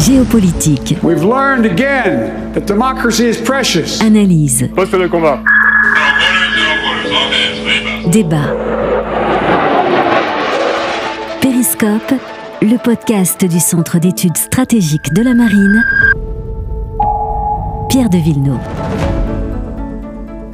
Géopolitique. We've learned again that democracy is precious. Analyse. Poste de combat. Débat. Périscope, le podcast du Centre d'études stratégiques de la Marine. Pierre de Villeneuve.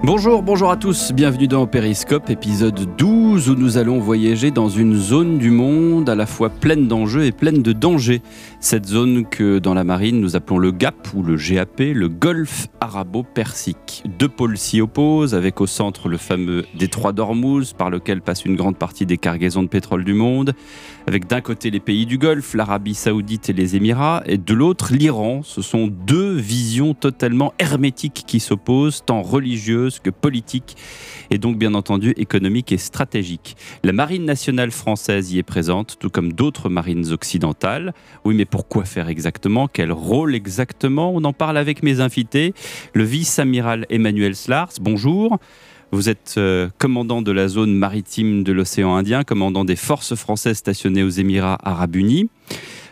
Bonjour, bonjour à tous, bienvenue dans Périscope, épisode 12 où nous allons voyager dans une zone du monde à la fois pleine d'enjeux et pleine de dangers. Cette zone que dans la marine nous appelons le GAP ou le GAP, le Golfe arabo-persique. Deux pôles s'y opposent, avec au centre le fameux détroit d'Ormuz par lequel passe une grande partie des cargaisons de pétrole du monde, avec d'un côté les pays du Golfe, l'Arabie saoudite et les Émirats, et de l'autre l'Iran. Ce sont deux visions totalement hermétiques qui s'opposent, tant religieuses que politique et donc bien entendu économique et stratégique. La marine nationale française y est présente, tout comme d'autres marines occidentales. Oui, mais pourquoi faire exactement? Quel rôle exactement? On en parle avec mes invités. Le vice-amiral Emmanuel Slars, bonjour. Vous êtes euh, commandant de la zone maritime de l'océan Indien, commandant des forces françaises stationnées aux Émirats arabes unis.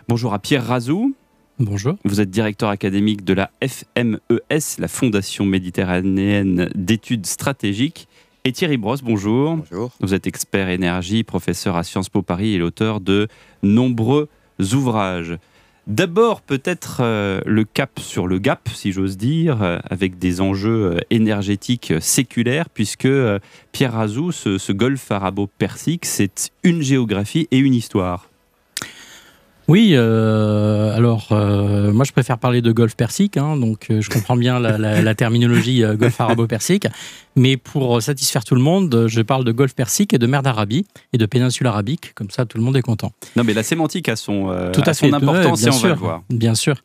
Bonjour à Pierre Razou. Bonjour. Vous êtes directeur académique de la FMES, la Fondation méditerranéenne d'études stratégiques. Et Thierry Brosse, bonjour. Bonjour. Vous êtes expert énergie, professeur à Sciences Po Paris et l'auteur de nombreux ouvrages. D'abord, peut-être euh, le cap sur le gap, si j'ose dire, euh, avec des enjeux euh, énergétiques séculaires, puisque Pierre Razou, ce, ce golfe arabo-persique, c'est une géographie et une histoire. Oui, euh, alors euh, moi je préfère parler de golfe persique, hein, donc euh, je comprends bien la, la, la terminologie golfe arabo-persique, mais pour satisfaire tout le monde, je parle de golfe persique et de mer d'Arabie et de péninsule arabique, comme ça tout le monde est content. Non, mais la sémantique a son, Tout à a son fait, importance ouais, bien on sûr, va le voir. Bien sûr.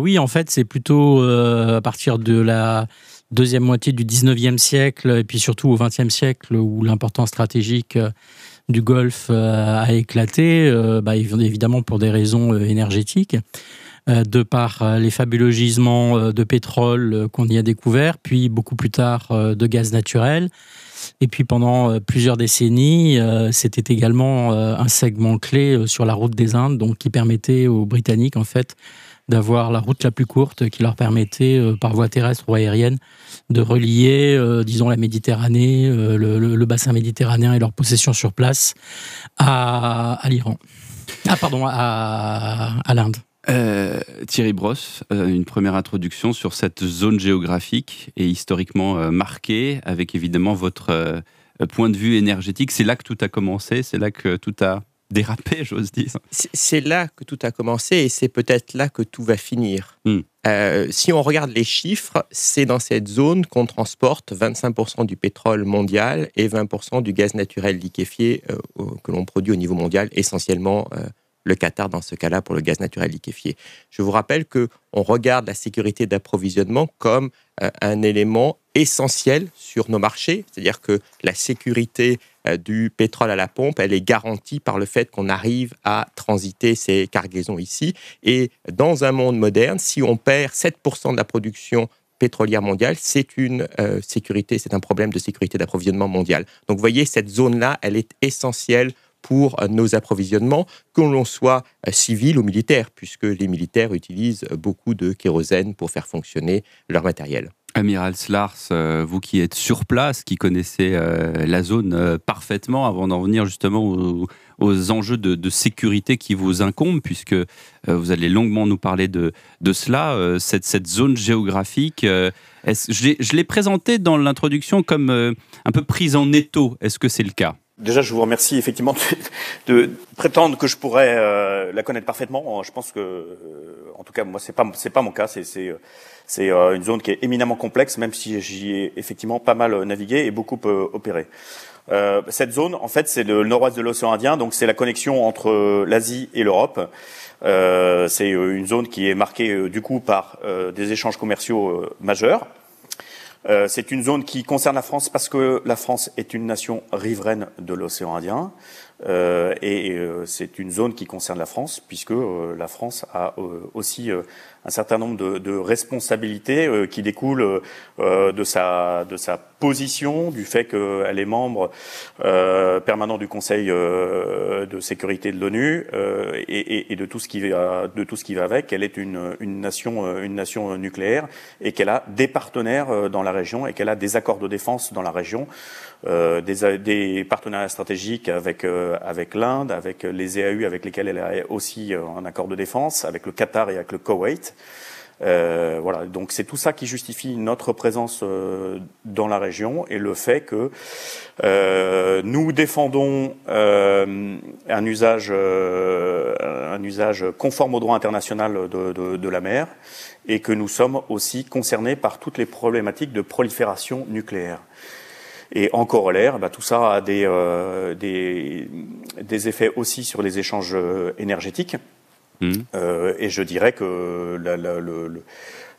Oui, en fait, c'est plutôt à partir de la deuxième moitié du 19e siècle et puis surtout au 20e siècle où l'importance stratégique du Golfe euh, a éclaté, euh, bah, évidemment pour des raisons euh, énergétiques, de par les fabuleux gisements de pétrole qu'on y a découverts, puis beaucoup plus tard de gaz naturel. Et puis pendant plusieurs décennies, c'était également un segment clé sur la route des Indes, donc qui permettait aux Britanniques en fait d'avoir la route la plus courte, qui leur permettait euh, par voie terrestre ou aérienne de relier, euh, disons, la Méditerranée, euh, le, bassin méditerranéen et leur possession sur place à, l'Iran. Ah pardon, à, l'Inde. Thierry Brosse, une première introduction sur cette zone géographique et historiquement marquée, avec évidemment votre point de vue énergétique. C'est là que tout a commencé, c'est là que tout a dérapé, j'ose dire. C'est- là que tout a commencé et c'est peut-être là que tout va finir. Hmm. Euh, si on regarde les chiffres, c'est dans cette zone qu'on transporte 25% du pétrole mondial et 20% du gaz naturel liquéfié euh, que l'on produit au niveau mondial, essentiellement euh, le Qatar dans ce cas-là pour le gaz naturel liquéfié. Je vous rappelle que on regarde la sécurité d'approvisionnement comme euh, un élément essentiel sur nos marchés, c'est-à-dire que la sécurité euh, du pétrole à la pompe, elle est garantie par le fait qu'on arrive à transiter ces cargaisons ici. Et dans un monde moderne, si on perd 7% de la production pétrolière mondiale, c'est une euh, sécurité, c'est un problème de sécurité d'approvisionnement mondial. Donc vous voyez, cette zone-là, elle est essentielle pour nos approvisionnements, que l'on soit euh, civil ou militaire, puisque les militaires utilisent beaucoup de kérosène pour faire fonctionner leur matériel. Amiral Slars, euh, vous qui êtes sur place, qui connaissez euh, la zone parfaitement, avant d'en venir justement aux, enjeux de, sécurité qui vous incombent, puisque vous allez longuement nous parler de, de cela, cette, cette zone géographique. je l'ai- présentée dans l'introduction comme un peu prise en étau. Est-ce que c'est le cas? Déjà, je vous remercie effectivement de, prétendre que je pourrais euh, la connaître parfaitement. Je pense que, euh, en tout cas, moi, c'est pas c'est pas mon cas. C'est c'est euh, euh, une zone qui est éminemment complexe, même si j'y ai effectivement pas mal navigué et beaucoup euh, opéré. Euh, cette zone, en fait, c'est le nord-ouest de l'océan Indien, donc c'est la connexion entre euh, l'Asie et l'Europe. Euh, c'est euh, une zone qui est marquée euh, du coup par euh, des échanges commerciaux euh, majeurs. Euh, c'est une zone qui concerne la France parce que la France est une nation riveraine de l'océan Indien. Euh, et euh, c'est une zone qui concerne la France puisque euh, la France a euh, aussi un certain nombre de, de responsabilités euh, qui découlent euh, de sa de sa position, du fait qu'elle est membre euh, permanent du Conseil euh, de sécurité de l'ONU et, et, et, de tout ce qui va de tout ce qui va avec. Elle est une, une nation une nation nucléaire et qu'elle a des partenaires dans la région et qu'elle a des accords de défense dans la région, des, des partenariats stratégiques avec avec l'Inde, avec les EAU avec lesquels elle a aussi un accord de défense, avec le Qatar et avec le Koweït. Euh, voilà, donc c'est tout ça qui justifie notre présence euh, dans la région et le fait que euh, nous défendons un usage, un usage conforme au droit international de, la mer et que nous sommes aussi concernés par toutes les problématiques de prolifération nucléaire. Et en corollaire, bah, tout ça a des effets aussi sur les échanges énergétiques. Mmh. Euh, et je dirais que la, la, le,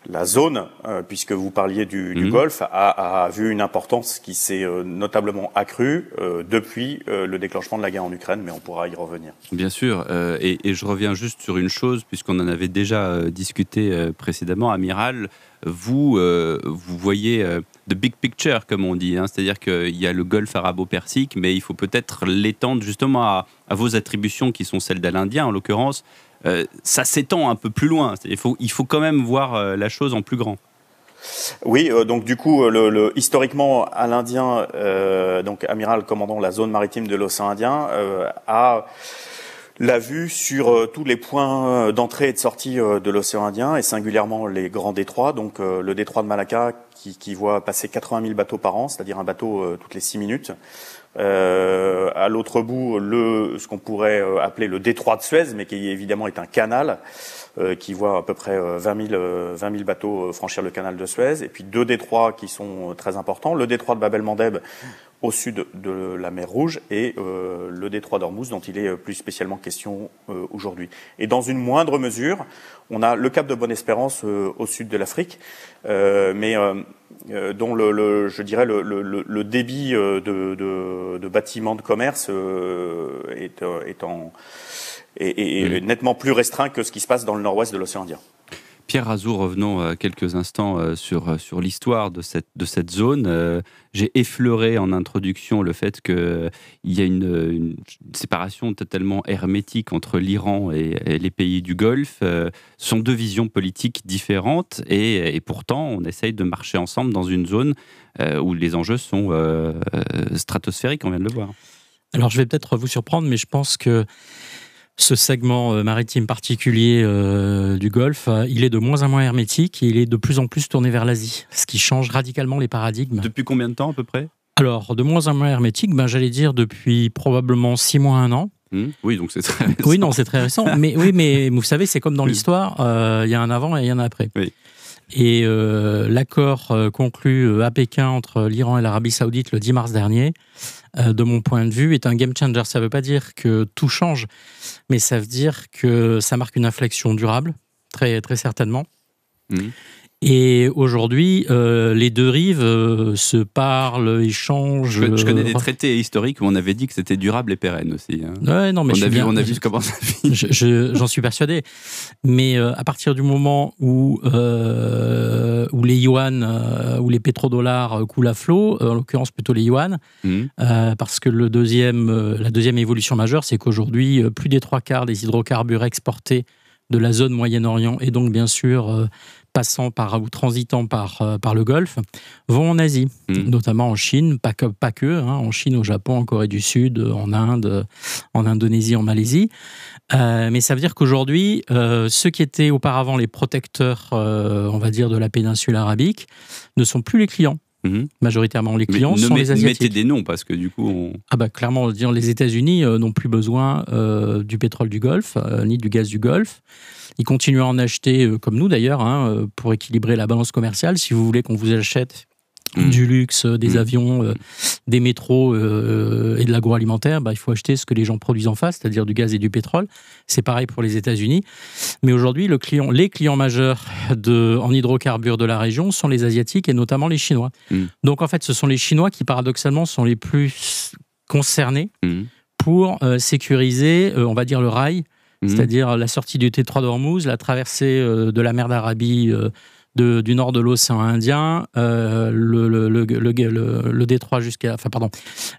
la zone, euh, puisque vous parliez du, du mmh. Golfe, a, a, vu une importance qui s'est euh, notablement accrue depuis le déclenchement de la guerre en Ukraine, mais on pourra y revenir. Bien sûr, et, et, je reviens juste sur une chose, puisqu'on en avait déjà discuté précédemment, Amiral. Vous, vous voyez the big picture, comme on dit, hein, c'est-à-dire qu'il y a le Golfe arabo-persique, mais il faut peut-être l'étendre justement à, vos attributions qui sont celles d'Al-Indien, en l'occurrence, euh, ça s'étend un peu plus loin. Il faut, il faut quand même voir euh, la chose en plus grand. Oui, euh, donc du coup, historiquement, à l'Indien, euh, donc amiral commandant la zone maritime de l'océan Indien, euh, a la vue sur euh, tous les points d'entrée et de sortie de l'océan Indien et singulièrement les grands détroits, donc le détroit de Malacca qui, qui voit passer 80 000 bateaux par an, c'est-à-dire un bateau toutes les six minutes. Euh, à l'autre bout, le, ce qu'on pourrait euh, appeler le détroit de Suez, mais qui évidemment est un canal euh, qui voit à peu près 20 000, 20 000 bateaux franchir le canal de Suez, et puis deux détroits qui sont très importants, le détroit de Bab-el-Mandeb au sud de la mer Rouge et euh, le détroit d'Ormuz dont il est plus spécialement question euh, aujourd'hui. Et dans une moindre mesure, on a le cap de Bonne-Espérance euh, au sud de l'Afrique, mais dont le, le, je dirais le, le, le débit de, de, de, bâtiments de commerce est, est, en, est, est mmh. nettement plus restreint que ce qui se passe dans le nord-ouest de l'océan Indien. Pierre Razou, revenons euh, quelques instants euh, sur, euh, sur l'histoire de cette, de cette zone. J'ai effleuré en introduction le fait qu'il y a une, séparation totalement hermétique entre l'Iran et, et, les pays du Golfe. Ce sont deux visions politiques différentes et, et, pourtant on essaye de marcher ensemble dans une zone où les enjeux sont stratosphériques, on vient de le voir. Alors je vais peut-être vous surprendre, mais je pense que ce segment euh, maritime particulier euh, du Golfe, euh, il est de moins en moins hermétique et il est de plus en plus tourné vers l'Asie, ce qui change radicalement les paradigmes. Depuis combien de temps à peu près? Alors, de moins en moins hermétique, ben, j'allais dire depuis probablement six mois, un an. Mmh. Oui, donc c'est très récent. Oui, non, c'est très récent. mais oui, mais vous savez, c'est comme dans oui. l'histoire, il y a un avant et il y a un après. Oui. Et euh, l'accord conclu à Pékin entre l'Iran et l'Arabie Saoudite le 10 mars dernier, de mon point de vue, est un game changer. Ça ne veut pas dire que tout change, mais ça veut dire que ça marque une inflexion durable, très, très certainement. Mmh. Et aujourd'hui, euh, les deux rives euh, se parlent, échangent. Je, je, connais des traités historiques où on avait dit que c'était durable et pérenne aussi. Hein. Ouais, non, mais on, a vu, bien, on a vu comment ça finit. J'en suis persuadé. Mais euh, à partir du moment où, euh, où les yuan, euh, où les pétrodollars coulent à flot, en l'occurrence plutôt les yuan, mmh. parce que le deuxième, la deuxième évolution majeure, c'est qu'aujourd'hui, plus des trois quarts des hydrocarbures exportés de la zone Moyen-Orient et donc bien sûr euh, passant par ou transitant par, euh, par le Golfe, vont en Asie, mmh. notamment en Chine, pas que, pas que hein, en Chine, au Japon, en Corée du Sud, en Inde, en Indonésie, en Malaisie. Euh, mais ça veut dire qu'aujourd'hui, euh, ceux qui étaient auparavant les protecteurs, euh, on va dire, de la péninsule arabique, ne sont plus les clients. Mmh. Majoritairement, les clients mais, sont met, les asiatiques. Mettez des noms parce que du coup, on... ah bah clairement, les États-Unis euh, n'ont plus besoin euh, du pétrole du Golfe euh, ni du gaz du Golfe. Ils continuent à en acheter, comme nous d'ailleurs, hein, pour équilibrer la balance commerciale. Si vous voulez qu'on vous achète Mmh. du luxe, des mmh. avions, euh, des métros euh, et de l'agroalimentaire, bah, il faut acheter ce que les gens produisent en face, c'est-à-dire du gaz et du pétrole. C'est pareil pour les États-Unis. Mais aujourd'hui, le client, les clients majeurs de, en hydrocarbures de la région sont les Asiatiques et notamment les Chinois. Mmh. Donc en fait, ce sont les Chinois qui paradoxalement sont les plus concernés pour euh, sécuriser, euh, on va dire, le rail. C'est-à-dire la sortie du T3 d'Ormuz, la traversée de la mer d'Arabie du nord de l'océan Indien, le, le, détroit jusqu'à, enfin pardon,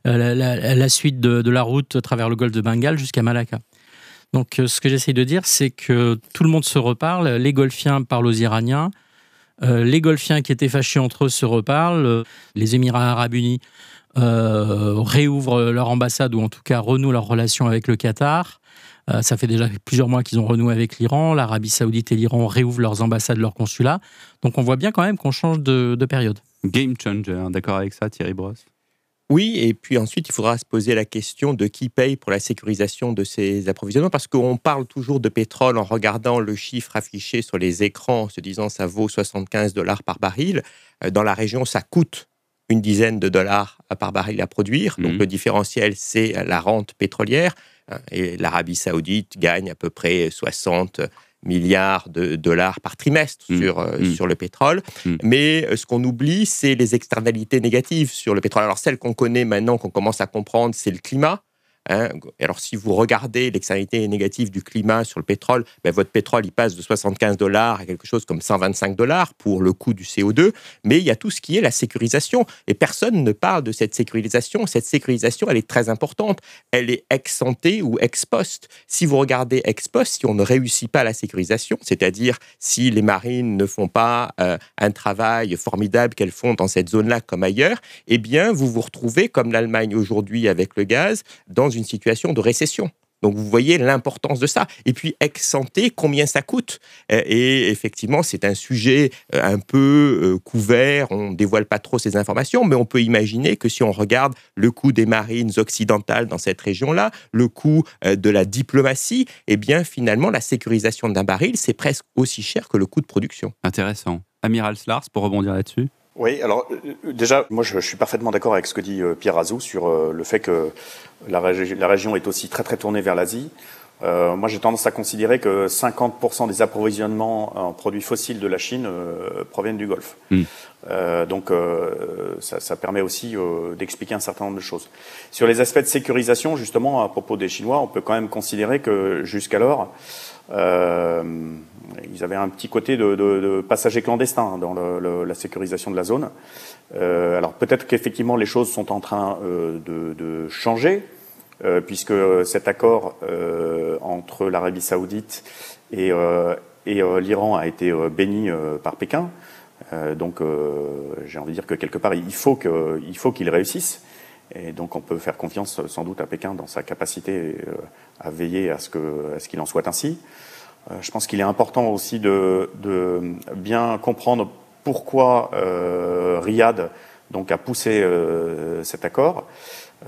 la, suite de, la route à travers le golfe de Bengale jusqu'à Malacca. Donc, ce que j'essaye de dire, c'est que tout le monde se reparle. Les Golfiens parlent aux Iraniens. Euh, les Golfiens qui étaient fâchés entre eux se reparlent. Les Émirats arabes unis euh, réouvrent leur ambassade ou en tout cas renouent leurs relations avec le Qatar. Euh, ça fait déjà plusieurs mois qu'ils ont renoué avec l'Iran. L'Arabie saoudite et l'Iran réouvrent leurs ambassades, leurs consulats. Donc on voit bien quand même qu'on change de, de période. Game changer, hein, d'accord avec ça Thierry Brosse? Oui, et puis ensuite, il faudra se poser la question de qui paye pour la sécurisation de ces approvisionnements, parce qu'on parle toujours de pétrole en regardant le chiffre affiché sur les écrans, en se disant ça vaut 75 dollars par baril. Euh, dans la région, ça coûte une dizaine de dollars par baril à produire. Donc mmh. le différentiel, c'est la rente pétrolière. Euh, et l'Arabie saoudite gagne à peu près 60 milliards de dollars par trimestre mmh. sur, euh, mmh. sur le pétrole. Mmh. Mais euh, ce qu'on oublie, c'est les externalités négatives sur le pétrole. Alors celle qu'on connaît maintenant, qu'on commence à comprendre, c'est le climat. Hein. Alors, si vous regardez l'externalité négative du climat sur le pétrole, ben, votre pétrole, il passe de 75 dollars à quelque chose comme 125 dollars pour le coût du CO2. Mais il y a tout ce qui est la sécurisation. Et personne ne parle de cette sécurisation. Cette sécurisation, elle est très importante. Elle est ex ante ou ex post. Si vous regardez ex post, si on ne réussit pas la sécurisation, c'est-à-dire si les marines ne font pas euh, un travail formidable qu'elles font dans cette zone-là comme ailleurs, eh bien, vous vous retrouvez, comme l'Allemagne aujourd'hui avec le gaz, dans une une situation de récession. Donc vous voyez l'importance de ça. Et puis ex santé, combien ça coûte? Euh, Et effectivement, c'est un sujet euh, un peu euh, couvert. On dévoile pas trop ces informations, mais on peut imaginer que si on regarde le coût des marines occidentales dans cette région-là, le coût de la diplomatie, eh bien finalement la sécurisation d'un baril, c'est presque aussi cher que le coût de production. Intéressant. Amiral Slars, pour rebondir là-dessus. Oui, alors euh, déjà, moi je, suis parfaitement d'accord avec ce que dit euh, Pierre Azou sur euh, le fait que la, région est aussi très très tournée vers l'Asie. moi j'ai tendance à considérer que 50% des approvisionnements en produits fossiles de la Chine proviennent du Golfe. Hmm. donc ça, ça, permet aussi d'expliquer un certain nombre de choses. Sur les aspects de sécurisation, justement, à propos des Chinois, on peut quand même considérer que jusqu'alors, euh, ils avaient un petit côté de, de, de passagers clandestins dans la sécurisation de la zone. Euh, alors peut-être qu'effectivement les choses sont en train euh, de, changer, puisque cet accord entre l'Arabie saoudite et, l'Iran a été béni par Pékin. donc j'ai envie de dire que quelque part il faut qu'il qu'il réussisse. Et donc on peut faire confiance sans doute à Pékin dans sa capacité à veiller à ce qu'il en soit ainsi. Euh, je pense qu'il est important aussi de, bien comprendre pourquoi euh, Riyad donc, a poussé euh, cet accord.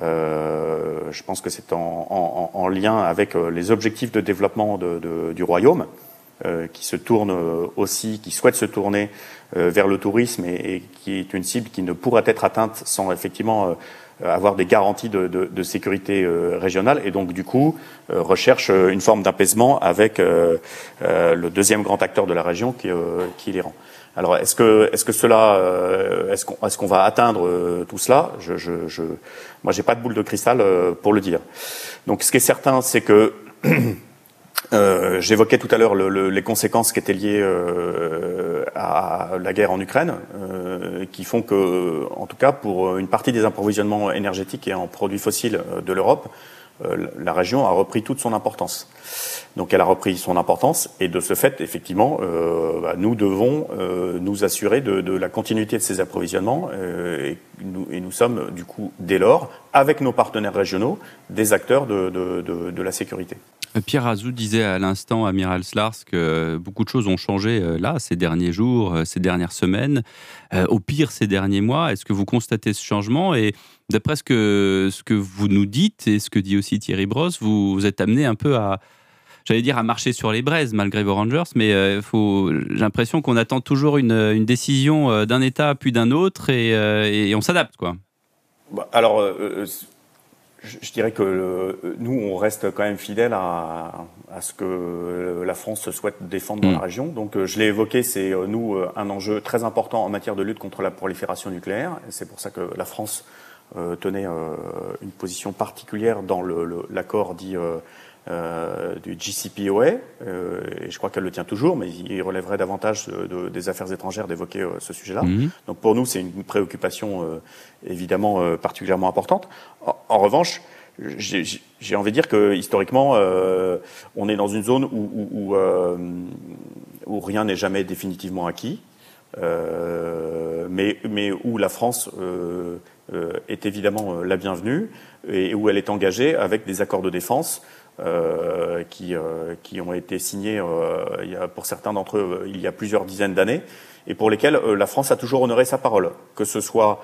je pense que c'est en, lien avec les objectifs de développement du royaume, qui se tourne aussi, qui souhaite se tourner vers le tourisme et, qui est une cible qui ne pourra être atteinte sans effectivement euh, avoir des garanties de, de, de sécurité euh, régionale et donc du coup euh, recherche une forme d'apaisement avec le deuxième grand acteur de la région qui, qui est l'Iran. Alors est-ce que est-ce que cela est-ce qu'on est-ce qu'on va atteindre tout cela? Je je, je moi j'ai pas de boule de cristal pour le dire. Donc ce qui est certain c'est que Euh, J'évoquais tout à l'heure le, le, les conséquences qui étaient liées euh, à la guerre en Ukraine, euh, qui font que, en tout cas, pour une partie des approvisionnements énergétiques et en produits fossiles euh, de l'Europe, euh, la région a repris toute son importance. Donc elle a repris son importance et de ce fait, effectivement, bah, nous devons nous assurer de, la continuité de ces approvisionnements et nous, sommes, du coup, dès lors, avec nos partenaires régionaux, des acteurs de la sécurité. Pierre Azou disait à l'instant, Amiral Slars, que beaucoup de choses ont changé euh, là, ces derniers jours, euh, ces dernières semaines, euh, au pire ces derniers mois. Est-ce que vous constatez ce changement? Et d'après ce que, ce que vous nous dites et ce que dit aussi Thierry Brosse, vous, vous êtes amené un peu à, j'allais dire, à marcher sur les braises malgré vos Rangers, mais euh, j'ai l'impression qu'on attend toujours une, décision d'un État puis d'un autre et, et on s'adapte, quoi. Bah, alors, je, dirais que euh, nous, on reste quand même fidèle à, à, ce que la France souhaite défendre dans la mm. région. Donc, euh, je l'ai évoqué, c'est euh, nous un enjeu très important en matière de lutte contre la prolifération nucléaire. C'est pour ça que la France tenait une position particulière dans l'accord dit du GCPOA, et je crois qu'elle le tient toujours, mais il relèverait davantage des affaires étrangères d'évoquer ce sujet-là. Mhm. Donc pour nous, c'est une préoccupation évidemment particulièrement importante. En, revanche, j'ai envie de dire que historiquement, on est dans une zone où, où rien n'est jamais définitivement acquis. Euh, mais, mais où la France euh, euh, est évidemment la bienvenue et où elle est engagée avec des accords de défense qui, qui ont été signés il y a, pour certains d'entre eux il y a plusieurs dizaines d'années et pour lesquels la France a toujours honoré sa parole, que ce soit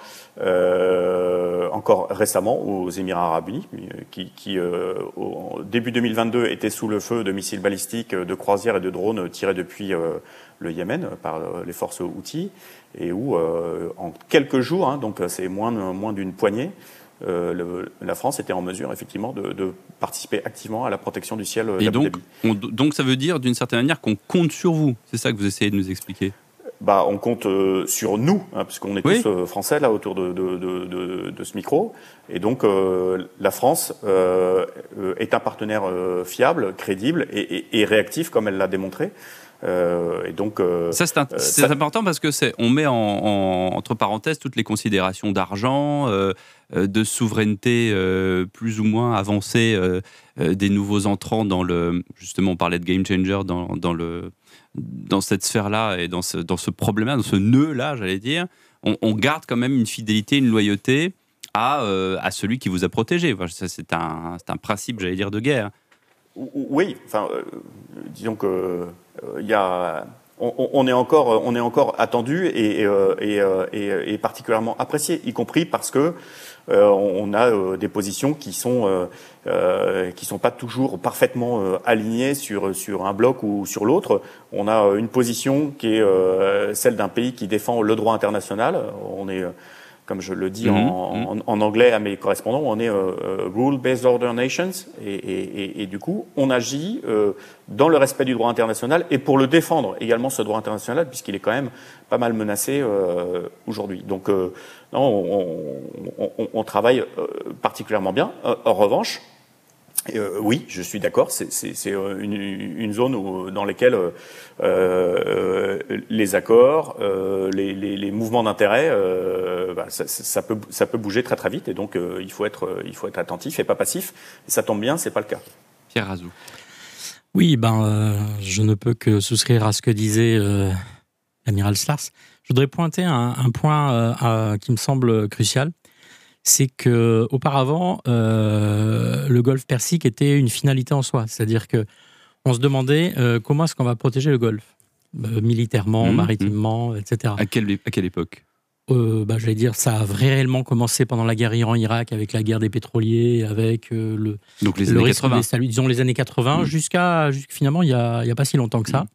encore récemment aux Émirats arabes unis, qui, qui au début 2022 étaient sous le feu de missiles balistiques, de croisières et de drones tirés depuis le Yémen par euh, les forces outils et où euh, en quelques jours, hein, donc c'est moins, moins d'une poignée, euh, la France était en mesure effectivement de, participer activement à la protection du ciel. Et donc, donc ça veut dire d'une certaine manière qu'on compte sur vous. C'est ça que vous essayez de nous expliquer? Bah, on compte sur nous, hein, puisqu'on est tous français là autour de, de, ce micro, et donc la France est un partenaire fiable, crédible et, et réactif comme elle l'a démontré. Euh, et donc, euh, ça c'est euh, important parce que c'est on met en, entre parenthèses toutes les considérations d'argent, de souveraineté plus ou moins avancée des nouveaux entrants dans le justement on parlait de game changer dans, dans le dans cette sphère-là et dans ce, dans ce problème-là, dans ce nœud-là, j'allais dire, on, garde quand même une fidélité, une loyauté à, à celui qui vous a protégé. c'est un, un principe, j'allais dire, de guerre. Oui, enfin, disons que euh, il y a on, est encore, on est encore attendu et, euh, euh, et, et, particulièrement apprécié, y compris parce que on a des positions qui sont qui sont pas toujours parfaitement alignées sur sur un bloc ou sur l'autre. On a une position qui est celle d'un pays qui défend le droit international. On est comme je le dis mhm, mhm. en, anglais à mes correspondants, on est euh, euh, rule-based order nations, et, du coup, on agit euh, dans le respect du droit international et pour le défendre également ce droit international, puisqu'il est quand même pas mal menacé aujourd'hui. Donc, non, on, travaille particulièrement bien. en revanche, euh, oui, je suis d'accord. C'est euh, une, zone dans laquelle euh, les accords, les, mouvements d'intérêt, bah, ça, peut, ça peut bouger très très vite. Et donc, il, faut être, il faut être attentif et pas passif. Et ça tombe bien, c'est pas le cas. Pierre Razou. Oui, ben, je ne peux que souscrire à ce que disait l'amiral Slars. Je voudrais pointer un, un point qui me semble crucial c'est que auparavant, euh, le golfe Persique était une finalité en soi. C'est-à-dire que on se demandait euh, comment est-ce qu'on va protéger le golfe, euh, militairement, mmh, maritimement, mmh. etc. À quelle, à quelle époque? Bah, J'allais dire, ça a réellement commencé pendant la guerre Iran-Irak, avec la guerre des pétroliers, avec le, Donc les années 80. disons les années 80, mmh. jusqu'à finalement, il n'y a, a, pas si longtemps que ça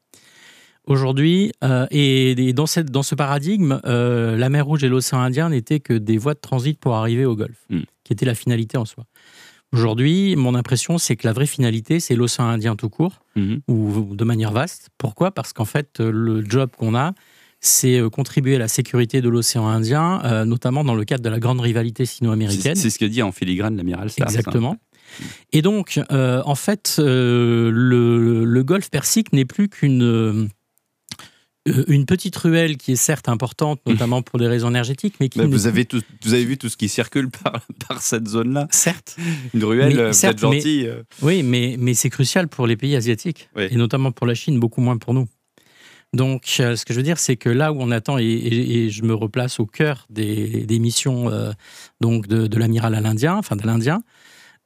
aujourd'hui. Euh, et, dans, cette, dans, ce paradigme, euh, la mer Rouge et l'océan Indien n'étaient que des voies de transit pour arriver au Golfe, hmm. qui était la finalité en soi. Aujourd'hui, mon impression, c'est que la vraie finalité, c'est l'océan Indien tout court, hmm. ou, de manière vaste. Pourquoi? Parce qu'en fait, le job qu'on a, c'est euh, contribuer à la sécurité de l'océan Indien, notamment dans le cadre de la grande rivalité sino-américaine. C'est ce que dit en filigrane l'amiral Stars. Exactement. Et donc, en fait, le, le, Golfe Persique n'est plus qu'une euh, une petite ruelle qui est certes importante, notamment pour des raisons énergétiques, mais qui. vous, avez vous avez vu tout ce qui circule par, par cette zone-là Certes. Une ruelle, euh, peut-être gentille. Euh. oui, mais, mais c'est crucial pour les pays asiatiques, et notamment pour la Chine, beaucoup moins pour nous. Donc, ce que je veux dire, c'est que là où on attend, et, je me replace au cœur des, des missions donc de, de l'amiral à l'Indien, enfin de l'Indien,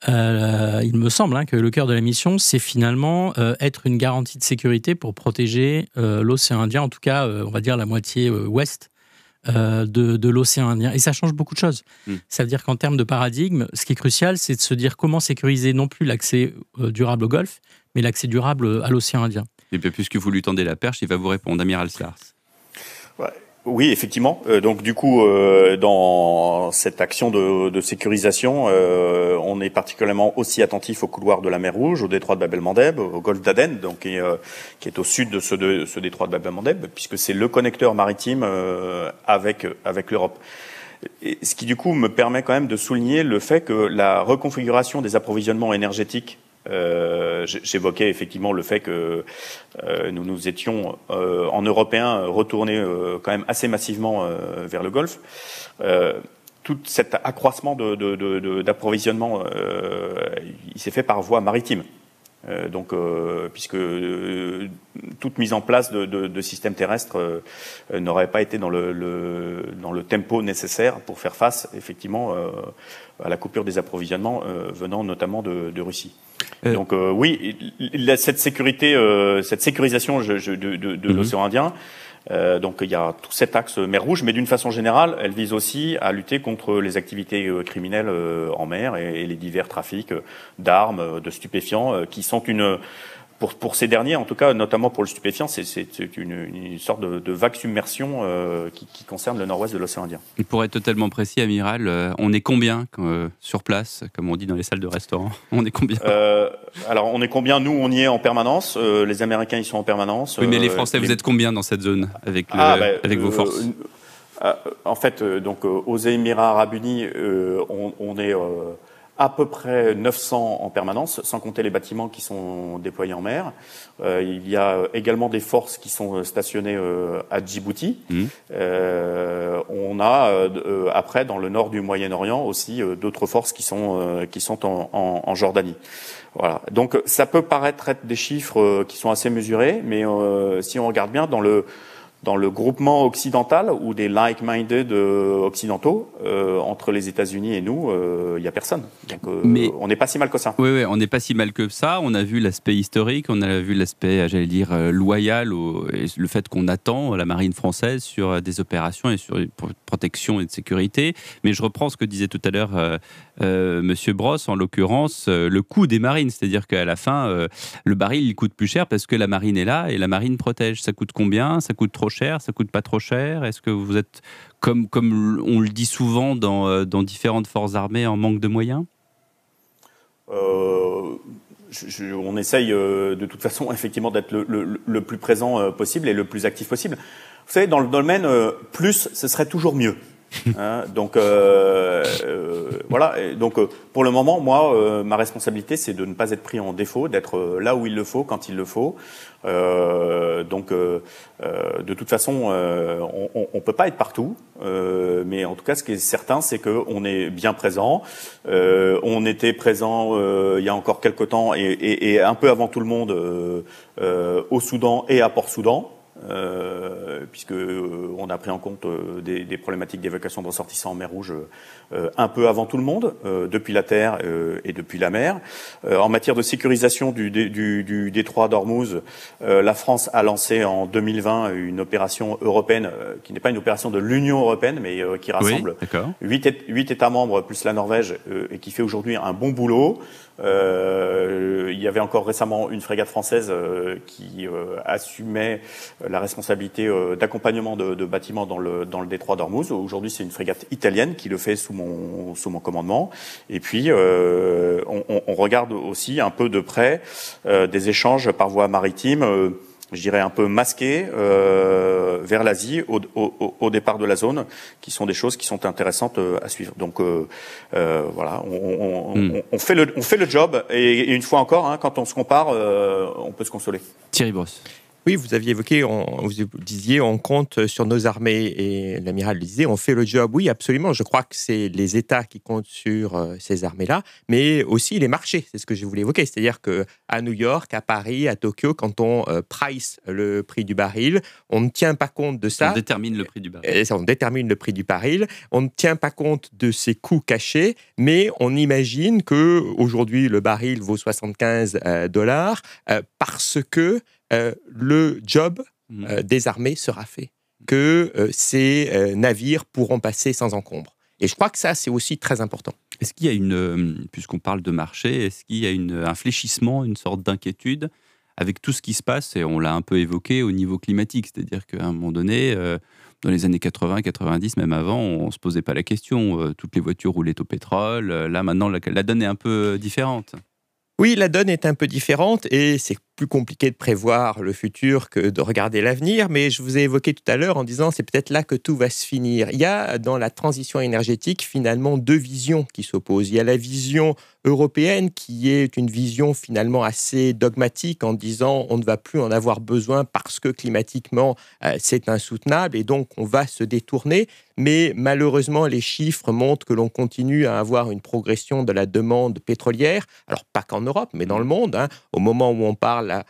euh, il me semble hein, que le cœur de la mission, c'est finalement euh, être une garantie de sécurité pour protéger euh, l'océan Indien, en tout cas, on va dire la moitié ouest de, l'océan Indien. Et ça change beaucoup de choses. Hmm. Ça veut dire qu'en termes de paradigme, ce qui est crucial, c'est de se dire comment sécuriser non plus l'accès durable au Golfe, mais l'accès durable à l'océan Indien. Et bien, puisque vous lui tendez la perche, il va vous répondre, Amiral Slars. Oui, effectivement. Euh, donc du coup, euh, dans cette action de, sécurisation, euh, on est particulièrement aussi attentif au couloir de la mer Rouge, au détroit de Bab el-Mandeb, au golfe d'Aden, donc qui, est au sud de ce, détroit de Bab el-Mandeb, puisque c'est le connecteur maritime avec avec l'Europe. ce qui du coup me permet quand même de souligner le fait que la reconfiguration des approvisionnements énergétiques J'évoquais effectivement le fait que nous nous étions en Européens retournés quand même assez massivement vers le Golfe tout cet accroissement d'approvisionnement, il s'est fait par voie maritime. Euh, donc, euh, puisque euh, toute mise en place de, de, de systèmes terrestres n'aurait pas été dans le, le, dans le tempo nécessaire pour faire face effectivement à la coupure des approvisionnements venant notamment de, de Russie. Donc oui, cette sécurité, cette sécurisation de, de mhm. l'océan Indien euh, donc il y a tout cet axe mer Rouge, mais d'une façon générale, elle vise aussi à lutter contre les activités euh, criminelles euh, en mer et, et les divers trafics d'armes, de stupéfiants, qui sont une pour, pour, ces derniers, en tout cas, notamment pour le stupéfiant, c'est une, une, sorte de, de vague submersion euh, qui, qui, concerne le nord-ouest de l'océan Indien. Et pour être totalement précis, Amiral, euh, on est combien euh, sur place, comme on dit dans les salles de restaurant? On est combien? Alors, on est combien? Nous, on y est en permanence. les Américains, ils sont en permanence. Oui, mais les Français, vous êtes combien dans cette zone avec, le, ah, ben, avec vos forces? En fait, donc aux Émirats Arabes Unis, on, on, est à peu près 900 en permanence, sans compter les bâtiments qui sont déployés en mer. Euh, il y a également des forces qui sont stationnées euh, à Djibouti. Mmh. Euh, on a euh, après dans le nord du Moyen-Orient aussi euh, d'autres forces qui sont qui sont en, en, en, Jordanie. Voilà. Donc ça peut paraître être des chiffres qui sont assez mesurés, mais si on regarde bien dans le dans le groupement occidental ou des like-minded euh, occidentaux euh, entre les États-Unis et nous, il euh, n'y a personne. Donc, Mais on n'est pas si mal que ça. Oui, oui on n'est pas si mal que ça. On a vu l'aspect historique, on a vu l'aspect, j'allais dire, loyal, et le fait qu'on attend la marine française sur des opérations et sur protection et de sécurité. Mais je reprends ce que disait tout à l'heure Monsieur Bross, en l'occurrence, le coût des marines, c'est-à-dire qu'à la fin, le baril il coûte plus cher parce que la marine est là et la marine protège. Ça coûte combien? Ça coûte trop cher Ça coûte pas trop cher? Est-ce que vous êtes, comme, on le dit souvent dans, euh, dans différentes forces armées, en manque de moyens? Euh, On essaye euh, de toute façon effectivement d'être le, plus présent possible et le plus actif possible. Vous savez, dans le domaine, plus, ce serait toujours mieux. Hein, donc voilà. Donc pour le moment, moi, ma responsabilité, c'est de ne pas être pris en défaut, d'être là où il le faut, quand il le faut. Donc de toute façon, on, on, peut pas être partout, mais en tout cas, ce qui est certain, c'est que on est bien présent. on était présent il y a encore quelques temps et, et, et, un peu avant tout le monde au Soudan et à Port-Soudan. Euh, puisque euh, on a pris en compte euh, des, des, problématiques d'évacuation de ressortissants en mer Rouge euh, un peu avant tout le monde, depuis la terre et depuis la mer. en matière de sécurisation du, du, du détroit d'Ormuz, la France a lancé en 2020 une opération européenne qui n'est pas une opération de l'Union européenne, mais qui rassemble huit 8, États membres plus la Norvège et qui fait aujourd'hui un bon boulot. Euh, il y avait encore récemment une frégate française euh, qui euh, assumait la responsabilité d'accompagnement de, de, bâtiments dans le, dans le détroit d'Ormuz. Aujourd'hui, c'est une frégate italienne qui le fait sous mon, sous mon commandement. Et puis, on, on, regarde aussi un peu de près des échanges par voie maritime je dirais, un peu masqué euh, vers l'Asie au, au, au, départ de la zone, qui sont des choses qui sont intéressantes euh, à suivre. Donc euh, euh, voilà, on, on, hmm. on, fait le, on fait le job, et, une fois encore, hein, quand on se compare, on peut se consoler. Thierry Brosse. Oui, vous aviez évoqué, on, vous disiez, on compte sur nos armées et l'amiral le disait, on fait le job. Oui, absolument. Je crois que c'est les États qui comptent sur euh, ces armées-là, mais aussi les marchés. C'est ce que je voulais évoquer. C'est-à-dire que à New York, à Paris, à Tokyo, quand on euh, price le prix du baril, on ne tient pas compte de ça. On détermine le prix du baril. on détermine le prix du baril. On ne tient pas compte de ses coûts cachés, mais on imagine que aujourd'hui le baril vaut 75 euh, dollars parce que le job mhm. euh, des armées sera fait, que euh, ces navires pourront passer sans encombre. Et je crois que ça, c'est aussi très important. Est-ce qu'il y a une, puisqu'on parle de marché, est-ce qu'il y a une, un fléchissement, une sorte d'inquiétude avec tout ce qui se passe, et on l'a un peu évoqué au niveau climatique, c'est-à-dire qu'à un moment donné, dans les années 80, 90, même avant, on ne se posait pas la question. toutes les voitures roulaient au pétrole. là, maintenant, la, la donne est un peu différente. Oui, la donne est un peu différente et c'est plus compliqué de prévoir le futur que de regarder l'avenir, mais je vous ai évoqué tout à l'heure en disant c'est peut-être là que tout va se finir. Il y a dans la transition énergétique finalement deux visions qui s'opposent. Il y a la vision européenne qui est une vision finalement assez dogmatique en disant on ne va plus en avoir besoin parce que climatiquement euh, c'est insoutenable et donc on va se détourner. Mais malheureusement, les chiffres montrent que l'on continue à avoir une progression de la demande pétrolière. Alors pas qu'en Europe, mais dans le monde. Hein. Au moment où on parle, la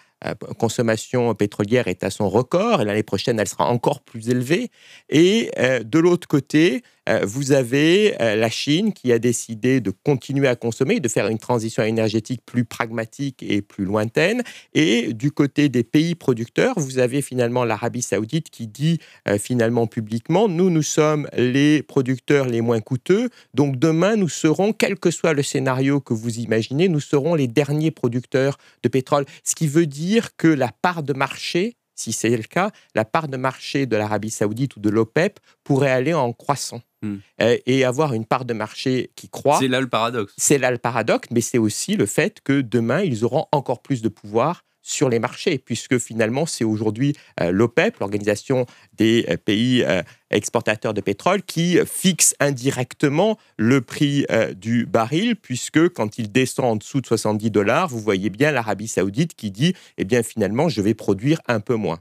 consommation pétrolière est à son record et l'année prochaine, elle sera encore plus élevée. Et euh, de l'autre côté, euh, vous avez euh, la Chine qui a décidé de continuer à consommer, de faire une transition énergétique plus pragmatique et plus lointaine. Et du côté des pays producteurs, vous avez finalement l'Arabie saoudite qui dit euh, finalement publiquement, nous, nous sommes les producteurs les moins coûteux. Donc demain, nous serons, quel que soit le scénario que vous imaginez, nous serons les derniers producteurs de pétrole. Ce qui veut dire que la part de marché si c'est le cas, la part de marché de l'Arabie saoudite ou de l'OPEP pourrait aller en croissant. Hmm. Et avoir une part de marché qui croît. C'est là le paradoxe. C'est là le paradoxe, mais c'est aussi le fait que demain, ils auront encore plus de pouvoir sur les marchés, puisque finalement, c'est aujourd'hui euh, l'OPEP, l'organisation des euh, pays exportateurs de pétrole, qui fixe indirectement le prix du baril, puisque quand il descend en dessous de 70 dollars, vous voyez bien l'Arabie saoudite qui dit, eh bien finalement, je vais produire un peu moins.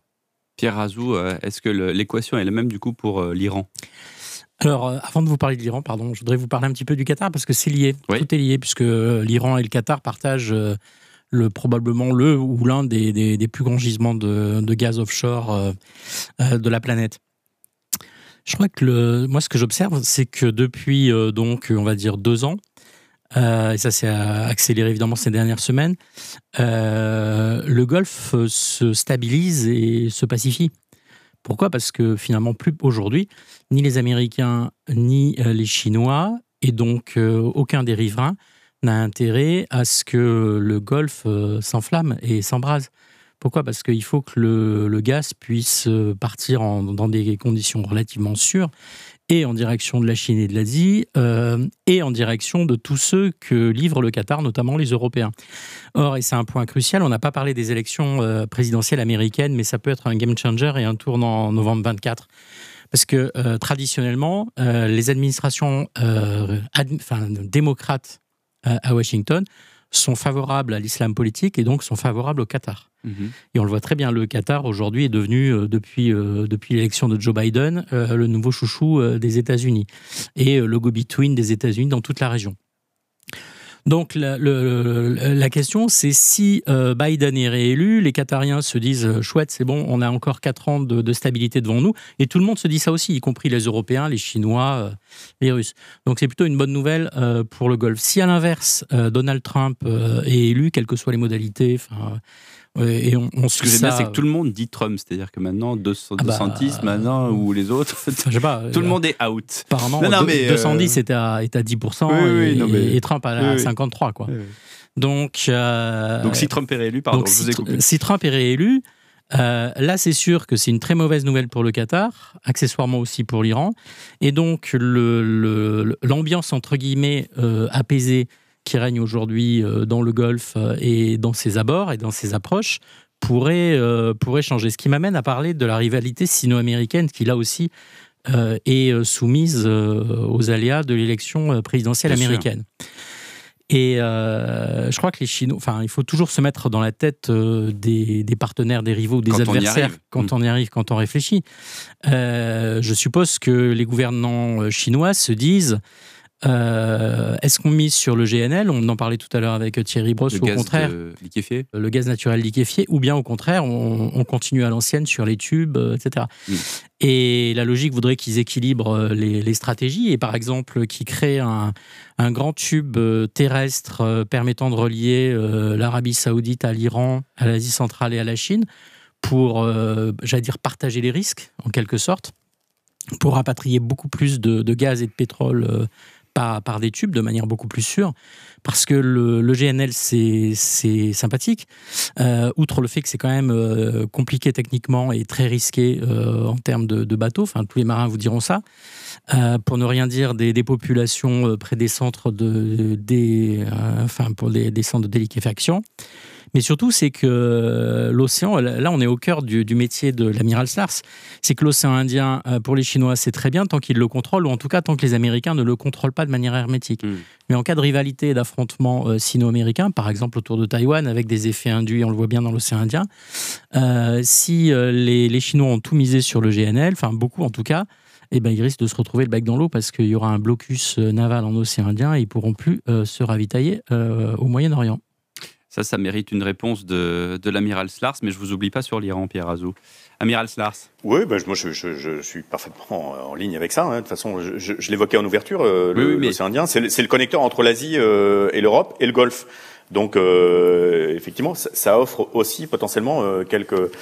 Pierre Razou, est-ce que l'équation est la même du coup pour l'Iran? Alors, euh, avant de vous parler de l'Iran, pardon, je voudrais vous parler un petit peu du Qatar parce que c'est lié. Tout est lié puisque euh, l'Iran et le Qatar partagent euh, le, probablement le ou l'un des, plus grands gisements de, gaz offshore de la planète. Je crois que le, moi, ce que j'observe, c'est que depuis donc, on va dire deux ans, et ça s'est accéléré évidemment ces dernières semaines, le Golfe se stabilise et se pacifie. Pourquoi? Parce que finalement, plus aujourd'hui, ni les Américains ni euh, les Chinois, et donc euh, aucun des riverains, n'a intérêt à ce que le Golfe euh, s'enflamme et s'embrase. Pourquoi? Parce qu'il faut que le, gaz puisse partir dans des conditions relativement sûres et en direction de la Chine et de l'Asie, euh, et en direction de tous ceux que livre le Qatar, notamment les Européens. Or, et c'est un point crucial, on n'a pas parlé des élections euh, présidentielles américaines, mais ça peut être un game changer et un tournant en novembre 24. Parce que euh, traditionnellement, les administrations démocrates à Washington sont favorables à l'islam politique et donc sont favorables au Qatar. Mhm. Et on le voit très bien, le Qatar aujourd'hui est devenu, euh, depuis, euh, depuis l'élection de Joe Biden, euh, le nouveau chouchou des États-Unis et le go-between des États-Unis dans toute la région. Donc la, la question, c'est si euh, Biden est réélu, les Qatariens se disent euh, chouette, c'est bon, on a encore quatre ans de, stabilité devant nous, et tout le monde se dit ça aussi, y compris les Européens, les Chinois, euh, les Russes. Donc c'est plutôt une bonne nouvelle pour le Golfe. Si à l'inverse, Donald Trump est élu, quelles que soient les modalités, enfin et on, on Ce que j'aime bien, c'est que tout le monde dit Trump. C'est-à-dire que maintenant, 200, ah bah, maintenant, ou les autres, je sais pas, tout le euh, monde est out. Apparemment, non, mais, 210 est, à, est à 10% et, Trump à, 53. Quoi. Donc, euh, donc, si Trump est réélu, pardon, je vous ai coupé. Si Trump est réélu, euh, là, c'est sûr que c'est une très mauvaise nouvelle pour le Qatar, accessoirement aussi pour l'Iran. Et donc, l'ambiance, le, entre guillemets, apaisée qui règne aujourd'hui euh, dans le Golfe euh, et dans ses abords et dans ses approches pourrait, euh, pourrait changer. Ce qui m'amène à parler de la rivalité sino-américaine qui, là aussi, est soumise aux aléas de l'élection présidentielle américaine. Et je crois que les Chinois, enfin, il faut toujours se mettre dans la tête des, partenaires, des rivaux, des adversaires quand mm. on y arrive, quand on réfléchit. je suppose que les gouvernants chinois se disent euh, est-ce qu'on mise sur le GNL On en parlait tout à l'heure avec Thierry Brosse, ou au contraire liquéfié. le gaz naturel liquéfié, ou bien au contraire, on, continue à l'ancienne sur les tubes, euh, etc. Et la logique voudrait qu'ils équilibrent euh, les, stratégies et par exemple qu'ils créent un, grand tube terrestre permettant de relier l'Arabie saoudite à l'Iran, à l'Asie centrale et à la Chine pour, j'allais dire, partager les risques en quelque sorte pour rapatrier beaucoup plus de, de gaz et de pétrole par, des tubes de manière beaucoup plus sûre, parce que le, GNL, c'est sympathique, euh, outre le fait que c'est quand même euh, compliqué techniquement et très risqué euh, en termes de, bateaux, enfin tous les marins vous diront ça, pour ne rien dire des, populations près des centres de, des, enfin pour des, centres de déliquéfaction. Mais surtout, c'est que l'océan, là, on est au cœur du, métier de l'amiral Slars. C'est que l'océan Indien, pour les Chinois, c'est très bien tant qu'ils le contrôlent, ou en tout cas tant que les Américains ne le contrôlent pas de manière hermétique. Hmm. Mais en cas de rivalité et d'affrontement sino-américain, par exemple autour de Taïwan, avec des effets induits, on le voit bien dans l'océan Indien, si les, les Chinois ont tout misé sur le GNL, enfin beaucoup en tout cas, eh ben, ils risquent de se retrouver le bec dans l'eau parce qu'il y aura un blocus euh, naval en océan Indien et ils pourront plus euh, se ravitailler euh, au Moyen-Orient. Ça, ça mérite une réponse de, de l'amiral Slars, mais je vous oublie pas sur l'Iran, Pierre Azou. Amiral Slars. Oui, ben, moi je, je, suis parfaitement en ligne avec ça. Hein. De toute façon, je, l'évoquais en ouverture, l'océan Indien, c'est le, le, connecteur entre l'Asie et l'Europe et le Golfe. Donc euh, effectivement, ça, offre aussi potentiellement euh, quelques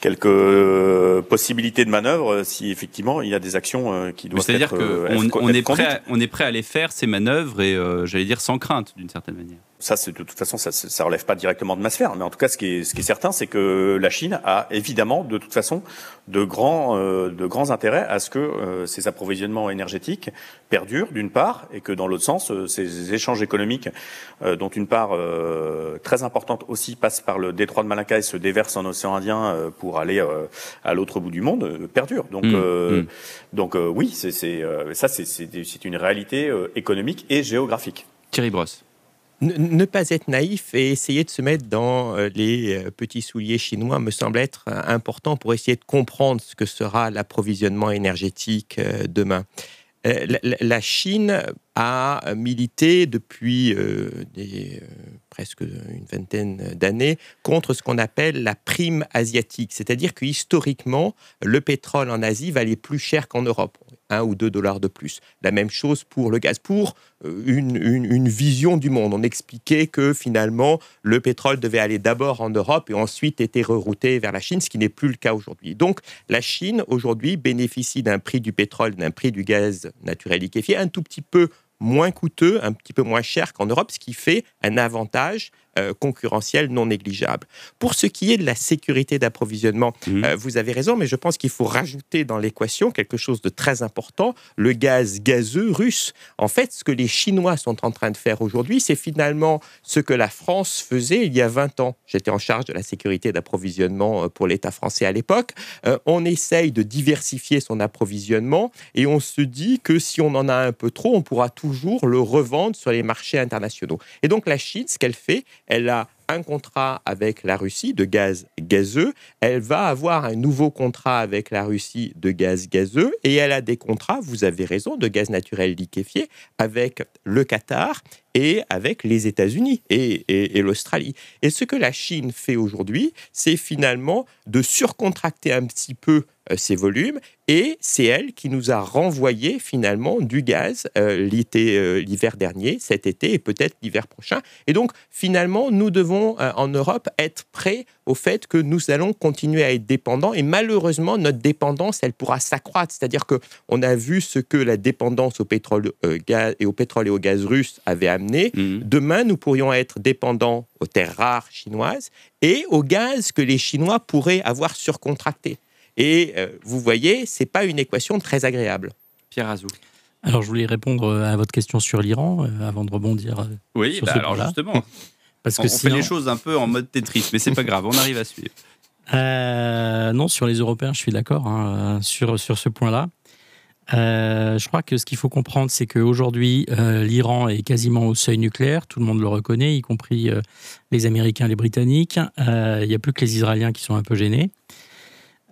quelques euh, possibilités de manœuvre si effectivement il y a des actions qui doivent C'est-à-dire qu'on on est prêt, on est prêt à les faire ces manœuvres et j'allais dire sans crainte d'une certaine manière. Ça, c'est de toute façon, ça, ça relève pas directement de ma sphère, mais en tout cas, ce qui est, ce qui est certain, c'est que la Chine a évidemment, de toute façon, de grands, euh, de grands intérêts à ce que euh, ces approvisionnements énergétiques perdurent, d'une part, et que dans l'autre sens, euh, ces échanges économiques, dont une part très importante aussi passe par le détroit de Malacca et se déverse en océan Indien pour aller à l'autre bout du monde, perdurent. Donc, mmh, mmh. donc oui, c'est ça, c'est une réalité économique et géographique. Thierry Brosse ne pas être naïf et essayer de se mettre dans euh, les euh, petits souliers chinois me semble être euh, important pour essayer de comprendre ce que sera l'approvisionnement énergétique demain. La Chine a milité depuis presque une vingtaine d'années contre ce qu'on appelle la prime asiatique, c'est-à-dire que historiquement, le pétrole en Asie valait plus cher qu'en Europe. 1 ou 2 dollars de plus. La même chose pour le gaz, pour euh, une, vision du monde. On expliquait que finalement, le pétrole devait aller d'abord en Europe et ensuite était rerouté vers la Chine, ce qui n'est plus le cas aujourd'hui. Donc, la Chine, aujourd'hui, bénéficie d'un prix du pétrole, d'un prix du gaz naturel liquéfié un tout petit peu moins coûteux, un petit peu moins cher qu'en Europe, ce qui fait un avantage euh, concurrentiel non négligeable. Pour ce qui est de la sécurité d'approvisionnement, mmh. euh, vous avez raison, mais je pense qu'il faut rajouter dans l'équation quelque chose de très important, le gaz gazeux russe. En fait, ce que les Chinois sont en train de faire aujourd'hui, c'est finalement ce que la France faisait il y a 20 ans. J'étais en charge de la sécurité d'approvisionnement euh, pour l'État français à l'époque. on essaye de diversifier son approvisionnement et on se dit que si on en a un peu trop, on pourra toujours le revendre sur les marchés internationaux. Et donc la Chine, ce qu'elle fait, elle a un contrat avec la Russie de gaz gazeux, elle va avoir un nouveau contrat avec la Russie de gaz gazeux et elle a des contrats, vous avez raison, de gaz naturel liquéfié avec le Qatar et avec les États-Unis et, l'Australie. Et ce que la Chine fait aujourd'hui, c'est finalement de surcontracter un petit peu ces volumes et c'est elle qui nous a renvoyé finalement du gaz euh, euh, l'hiver dernier, cet été et peut-être l'hiver prochain. Et donc finalement, nous devons en Europe être prêts au fait que nous allons continuer à être dépendants et malheureusement notre dépendance, elle pourra s'accroître. C'est-à-dire que on a vu ce que la dépendance au pétrole, gaz, et au pétrole et au gaz russe avait amené. Mmh. Demain, nous pourrions être dépendants aux terres rares chinoises et au gaz que les Chinois pourraient avoir surcontracté. Et euh, vous voyez, c'est pas une équation très agréable. Pierre Azou. Alors, je voulais répondre euh, à votre question sur l'Iran euh, avant de rebondir. Oui, sur bah alors justement. Parce que on, fait les choses un peu en mode Tetris, mais c'est pas grave, on arrive à suivre. non, sur les Européens, je suis d'accord hein, sur, sur ce point-là. je crois que ce qu'il faut comprendre, c'est qu'aujourd'hui, l'Iran est quasiment au seuil nucléaire. Tout le monde le reconnaît, y compris les Américains, les Britanniques. Il n'y a plus que les Israéliens qui sont un peu gênés.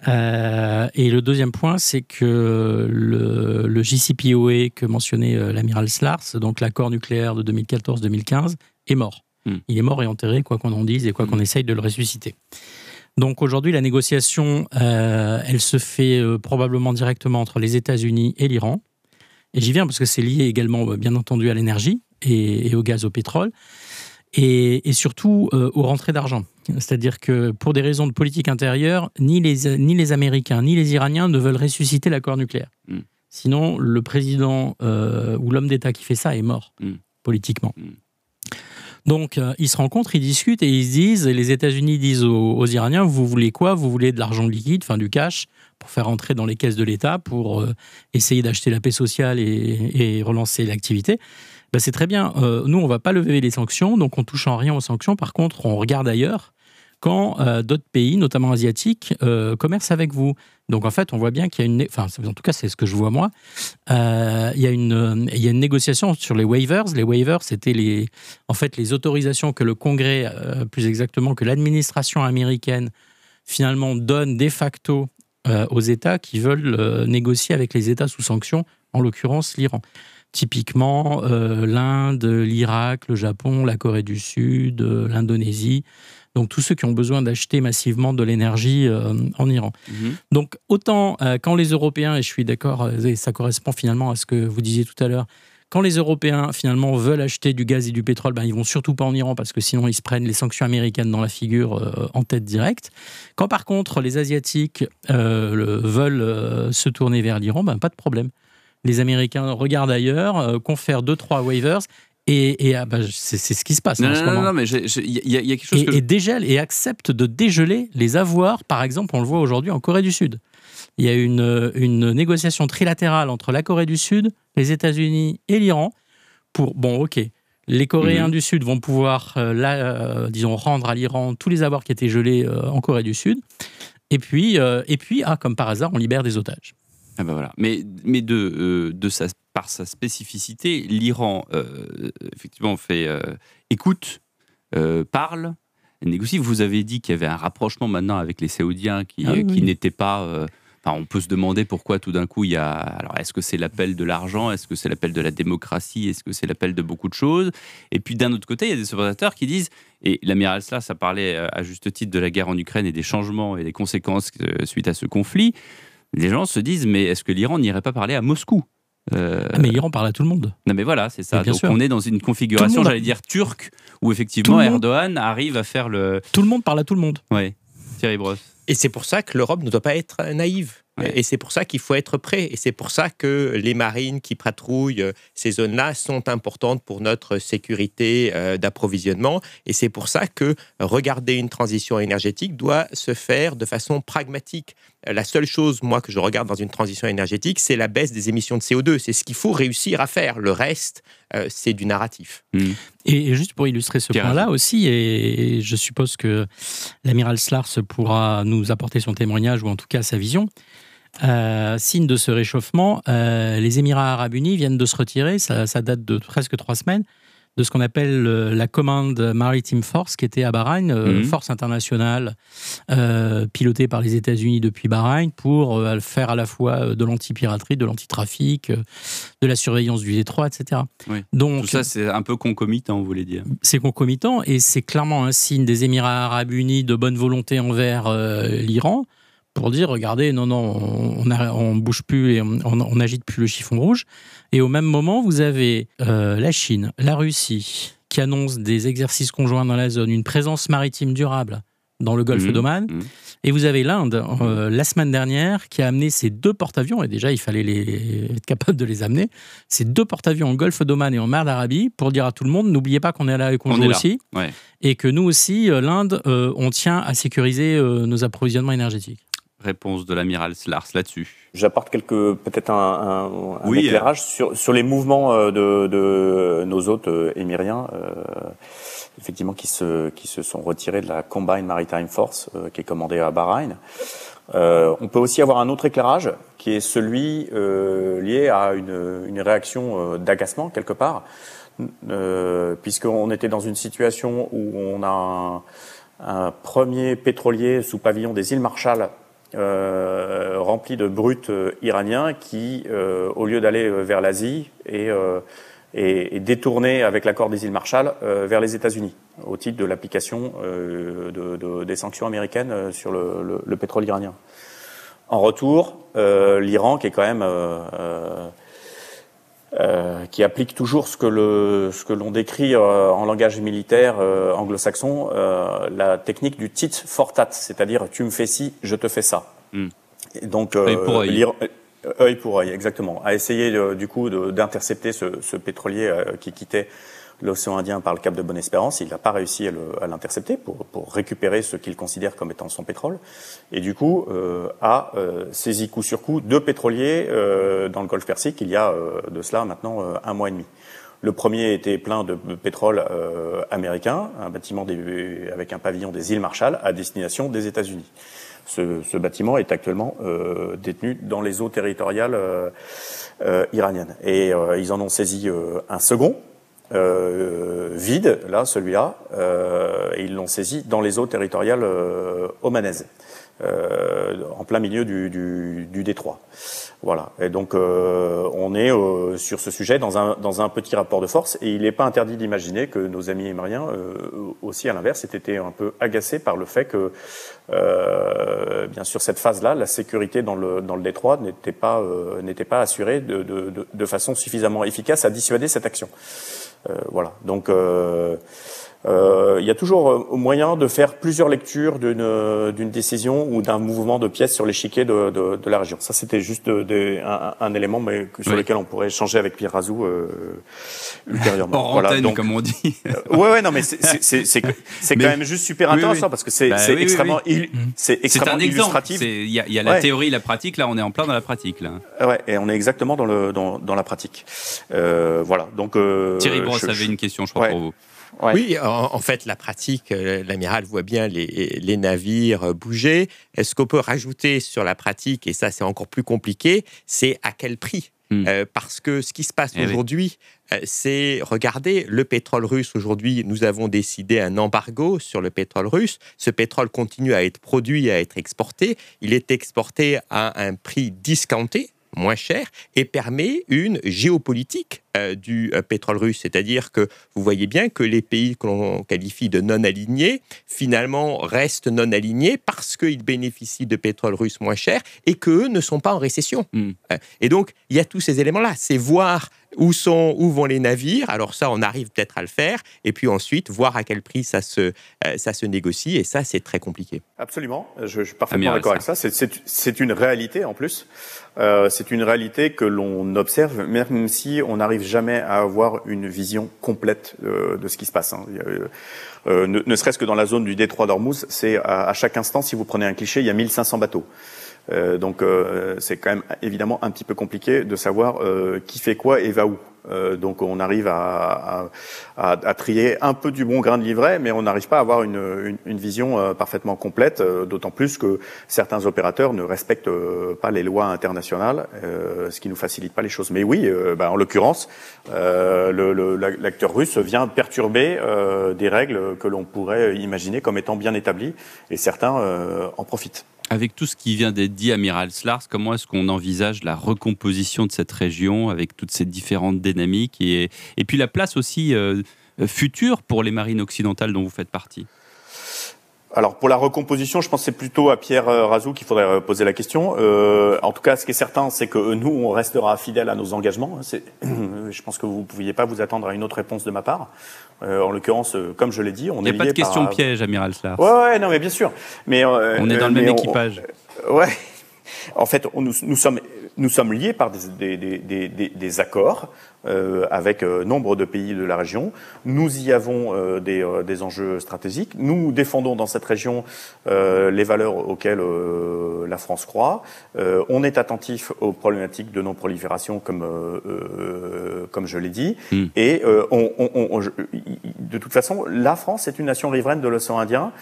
Euh, et le deuxième point, c'est que le, JCPOA que mentionnait euh, l'amiral Slars, donc l'accord nucléaire de 2014-2015, est mort. Hmm. Il est mort et enterré, quoi qu'on en dise et quoi qu'on hmm. essaye de le ressusciter. Donc aujourd'hui, la négociation, euh, elle se fait probablement directement entre les États-Unis et l'Iran. Et j'y viens parce que c'est lié également, bien entendu, à l'énergie et, au gaz, au pétrole et, surtout aux rentrées d'argent. C'est-à-dire que pour des raisons de politique intérieure, ni les, ni les Américains ni les Iraniens ne veulent ressusciter l'accord nucléaire. Hmm. Sinon, le président euh, ou l'homme d'État qui fait ça est mort, hmm. politiquement. Hmm. Donc, euh, ils se rencontrent, ils discutent et ils se disent, et les États-Unis disent aux, Iraniens, vous voulez quoi? Vous voulez de l'argent liquide, enfin du cash, pour faire entrer dans les caisses de l'État, pour essayer d'acheter la paix sociale et relancer l'activité bah, c'est très bien. Euh, nous, on va pas lever les sanctions, donc on touche en rien aux sanctions. Par contre, on regarde ailleurs quand euh, d'autres pays, notamment asiatiques, euh, commercent avec vous. Donc en fait, on voit bien qu'il y a une, enfin en tout cas c'est ce que je vois moi, euh, il, y a une, il y a une négociation sur les waivers. Les waivers, c'était les, en fait les autorisations que le Congrès, plus exactement que l'administration américaine, finalement donne de facto aux États qui veulent négocier avec les États sous sanction, en l'occurrence l'Iran. Typiquement, l'Inde, l'Irak, le Japon, la Corée du Sud, l'Indonésie, donc tous ceux qui ont besoin d'acheter massivement de l'énergie euh, en Iran. Mhm. Donc autant euh, quand les Européens, et je suis d'accord, euh, et ça correspond finalement à ce que vous disiez tout à l'heure, quand les Européens finalement veulent acheter du gaz et du pétrole, ben, ils vont surtout pas en Iran parce que sinon ils se prennent les sanctions américaines dans la figure en tête directe. Quand par contre les Asiatiques veulent se tourner vers l'Iran, ben, pas de problème. Les Américains regardent ailleurs, confèrent deux trois waivers et, ah, bah, c'est ce qui se passe non, en ce moment. Non, mais il y, a quelque chose. Et, que et dégèle et accepte de dégeler les avoirs. Par exemple, on le voit aujourd'hui en Corée du Sud. Il y a une, une négociation trilatérale entre la Corée du Sud, les États-Unis et l'Iran pour. Bon, ok. Les Coréens mhm. du Sud vont pouvoir, euh, euh, disons, rendre à l'Iran tous les avoirs qui étaient gelés euh, en Corée du Sud. Et puis, et puis ah, comme par hasard, on libère des otages. Ah bah voilà. Mais, mais de, de sa par sa spécificité, l'Iran, euh, effectivement, fait euh, écoute, euh, parle, négocie. Vous avez dit qu'il y avait un rapprochement maintenant avec les Saoudiens qui, ah qui n'était pas. Enfin, on peut se demander pourquoi tout d'un coup il y a. Alors, est-ce que c'est l'appel de l'argent? Est-ce que c'est l'appel de la démocratie? Est-ce que c'est l'appel de beaucoup de choses? Et puis d'un autre côté, il y a des observateurs qui disent, et l'amiral Slas a parlé à juste titre de la guerre en Ukraine et des changements et des conséquences suite à ce conflit. Les gens se disent, mais est-ce que l'Iran n'irait pas parler à Moscou euh, ah, mais l'Iran parle à tout le monde. Non, mais voilà, c'est ça. Donc on est dans une configuration, j'allais dire turque, où effectivement Erdogan arrive à faire le. Tout le monde parle à tout le monde. Oui. Thierry Brosse. Et c'est pour ça que l'Europe ne doit pas être naïve. Et c'est pour ça qu'il faut être prêt. Et c'est pour ça que les marines qui patrouillent euh, ces zones-là sont importantes pour notre sécurité euh, d'approvisionnement. Et c'est pour ça que regarder une transition énergétique doit se faire de façon pragmatique. La seule chose, moi, que je regarde dans une transition énergétique, c'est la baisse des émissions de CO2. C'est ce qu'il faut réussir à faire. Le reste, euh, c'est du narratif. Hmm. Et juste pour illustrer ce point-là aussi, et je suppose que l'amiral Slars pourra nous apporter son témoignage ou en tout cas sa vision. Euh, signe de ce réchauffement, euh, les Émirats arabes unis viennent de se retirer, ça, date de presque trois semaines, de ce qu'on appelle la Command Maritime Force, qui était à Bahreïn, euh, mhm. force internationale pilotée par les États-Unis depuis Bahreïn pour faire à la fois de l'anti-piraterie, de l'anti-trafic, de la surveillance du détroit, etc. Donc, Tout ça, c'est un peu concomitant, vous voulez dire C'est concomitant et c'est clairement un signe des Émirats arabes unis de bonne volonté envers l'Iran pour dire regardez, non, non, on, on, bouge plus et on n'agite plus le chiffon rouge. Et au même moment, vous avez euh, la Chine, la Russie, qui annoncent des exercices conjoints dans la zone, une présence maritime durable dans le golfe mmh, d'Oman. Mmh. Et vous avez l'Inde, euh, la semaine dernière, qui a amené ces deux porte-avions, et déjà il fallait les, être capable de les amener, ces deux porte-avions en golfe d'Oman et en mer d'Arabie, pour dire à tout le monde, n'oubliez pas qu'on est là et qu'on joue aussi, et que nous aussi, euh, l'Inde, on tient à sécuriser nos approvisionnements énergétiques réponse de l'amiral Slars là-dessus. J'apporte quelques peut-être un, un, éclairage sur, sur les mouvements euh, de, de nos hôtes euh, émiriens, euh, effectivement qui se qui se sont retirés de la Combined Maritime Force qui est commandée à Bahreïn. on peut aussi avoir un autre éclairage qui est celui lié à une, une réaction d'agacement quelque part, puisqu'on était dans une situation où on a un, un premier pétrolier sous pavillon des îles Marshall euh, rempli de brutes euh, iraniens qui, euh, au lieu d'aller vers l'Asie, et, et, détourné avec l'accord des îles Marshall vers les États-Unis au titre de l'application de, des sanctions américaines sur le, le, pétrole iranien. En retour, l'Iran, qui est quand même euh, qui applique toujours ce que le ce que l'on décrit euh, en langage militaire anglo-saxon, la technique du tit for tat, c'est-à-dire tu me fais ci, je te fais ça. Hmm. Et donc œil pour œil. œil pour œil, exactement. A essayé du coup d'intercepter ce, ce, pétrolier qui quittait l'océan Indien par le cap de Bonne-Espérance. Il n'a pas réussi à l'intercepter pour, pour, récupérer ce qu'il considère comme étant son pétrole. Et du coup, euh, a euh, saisi coup sur coup deux pétroliers euh, dans le Golfe Persique il y a euh, de cela maintenant euh, un mois et demi. Le premier était plein de pétrole euh, américain, un bâtiment des, avec un pavillon des îles Marshall à destination des États-Unis. Ce, ce, bâtiment est actuellement euh, détenu dans les eaux territoriales euh, iraniennes. Et ils en ont saisi un second, vide, là, celui-là, et ils l'ont saisi dans les eaux territoriales omanaises. Euh, en plein milieu du, du, du, détroit. Voilà. Et donc euh, on est euh, sur ce sujet dans un, dans un petit rapport de force et il n'est pas interdit d'imaginer que nos amis émariens aussi à l'inverse aient été un peu agacés par le fait que bien sûr cette phase-là, la sécurité dans le, dans le détroit n'était pas, n'était pas assurée de, de, de, façon suffisamment efficace à dissuader cette action. Voilà. Donc euh, il y a toujours euh, moyen de faire plusieurs lectures d'une euh, décision ou d'un mouvement de pièces sur l'échiquier de, de, de, la région. Ça, c'était juste de, un, un, élément mais sur lequel on pourrait échanger avec Pierre Razou euh, ultérieurement. Hors voilà, donc, comme on dit. Euh, ouais, ouais, non, mais c'est quand même juste super intéressant parce que c'est bah, extrêmement, c'est extrêmement un illustratif. Il y a, y a la ouais. théorie, la pratique. Là, on est en plein dans la pratique. Là. Ouais, et on est exactement dans le dans, dans la pratique. voilà. Donc Thierry Brosse avait une question, je crois, pour vous. Oui, en, fait, la pratique, euh, l'amiral voit bien les, les, navires euh, bouger. Est-ce qu'on peut rajouter sur la pratique, et ça c'est encore plus compliqué, c'est à quel prix hmm. euh, parce que ce qui se passe eh aujourd'hui, c'est, regardez, le pétrole russe aujourd'hui, nous avons décidé un embargo sur le pétrole russe. Ce pétrole continue à être produit, à être exporté. Il est exporté à un prix discounté, moins cher, et permet une géopolitique du euh, pétrole russe. C'est-à-dire que vous voyez bien que les pays que l'on qualifie de non alignés, finalement, restent non alignés parce qu'ils bénéficient de pétrole russe moins cher et qu'eux ne sont pas en récession. Hmm. Euh, et donc, il y a tous ces éléments-là. C'est voir où, sont, où vont les navires. Alors ça, on arrive peut-être à le faire. Et puis ensuite, voir à quel prix ça se, ça se négocie. Et ça, c'est très compliqué. Absolument. Je, je suis parfaitement d'accord avec ça. C'est une réalité en plus. Euh, c'est une réalité que l'on observe, même si on n'arrive jamais à avoir une vision complète euh, de ce qui se passe. Hein. Euh, ne, ne serait-ce que dans la zone du détroit d'Ormuz, c'est à, chaque instant, si vous prenez un cliché, il y a 1500 bateaux. Euh, donc c'est quand même évidemment un petit peu compliqué de savoir qui fait quoi et va où. Euh, donc on arrive à, trier un peu du bon grain de livret, mais on n'arrive pas à avoir une vision euh, parfaitement complète, euh, d'autant plus que certains opérateurs ne respectent pas les lois internationales, ce qui nous facilite pas les choses. Mais oui, bah, en l'occurrence, l'acteur russe vient perturber des règles que l'on pourrait imaginer comme étant bien établies, et certains en profitent. Avec tout ce qui vient d'être dit, Amiral Slars, comment est-ce qu'on envisage la recomposition de cette région avec toutes ces différentes dynamiques et, et puis la place aussi euh, future pour les marines occidentales dont vous faites partie? Alors pour la recomposition, je pense que c'est plutôt à Pierre euh, Razou qu'il faudrait euh, poser la question. Euh, en tout cas, ce qui est certain, c'est que nous, on restera fidèles à nos engagements. Je pense que vous ne pouviez pas vous attendre à une autre réponse de ma part. Euh, en l'occurrence, comme je l'ai dit, on Il n'y a pas de question piège, amiral Slars. Ouais, ouais, non, mais bien sûr. Mais on est dans le même équipage. ouais. En fait, on, nous, nous, sommes nous sommes liés par des, des, des, des accords avec euh, nombre de pays de la région. Nous y avons euh, des, euh, des, enjeux stratégiques. Nous défendons dans cette région euh, les valeurs auxquelles la France croit. on est attentif aux problématiques de non-prolifération, comme, comme je l'ai dit. Mm. Et on, on, on, de toute façon, la France est une nation riveraine de l'océan Indien